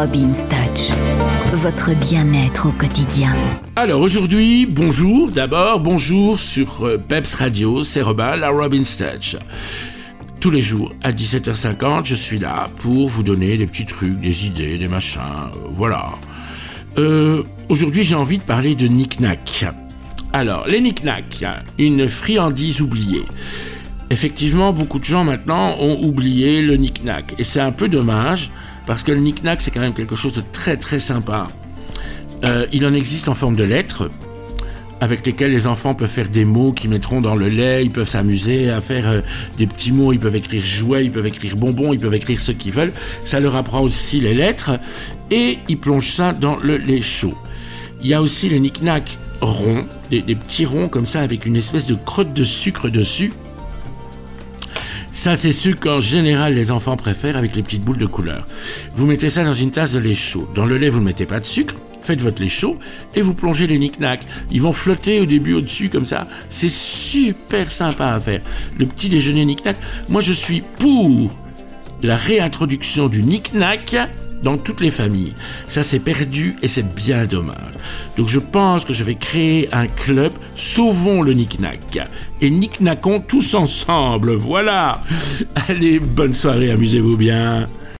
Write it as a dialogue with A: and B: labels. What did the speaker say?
A: Robin's Touch, votre bien-être au quotidien.
B: Alors aujourd'hui, bonjour d'abord, bonjour sur euh, Peps Radio, c'est Robin, la Robin's Touch. Tous les jours à 17h50, je suis là pour vous donner des petits trucs, des idées, des machins, euh, voilà. Euh, aujourd'hui, j'ai envie de parler de knick-knack. Alors, les knick-knack, une friandise oubliée. Effectivement, beaucoup de gens maintenant ont oublié le knick-knack. Et c'est un peu dommage, parce que le knick-knack, c'est quand même quelque chose de très très sympa. Euh, il en existe en forme de lettres, avec lesquelles les enfants peuvent faire des mots qu'ils mettront dans le lait, ils peuvent s'amuser à faire euh, des petits mots, ils peuvent écrire jouet, ils peuvent écrire bonbon, ils peuvent écrire ce qu'ils veulent. Ça leur apprend aussi les lettres, et ils plongent ça dans le lait chaud. Il y a aussi les knick-knack ronds, des petits ronds comme ça, avec une espèce de crotte de sucre dessus ça, c'est ce qu'en général les enfants préfèrent avec les petites boules de couleur. Vous mettez ça dans une tasse de lait chaud. Dans le lait, vous ne mettez pas de sucre. Faites votre lait chaud et vous plongez les knick Ils vont flotter au début au-dessus comme ça. C'est super sympa à faire. Le petit déjeuner knick Moi, je suis pour la réintroduction du knick dans toutes les familles. Ça c'est perdu et c'est bien dommage. Donc je pense que je vais créer un club Sauvons le Knick-Knack. Et Knick-Knackons tous ensemble, voilà. Allez, bonne soirée, amusez-vous bien.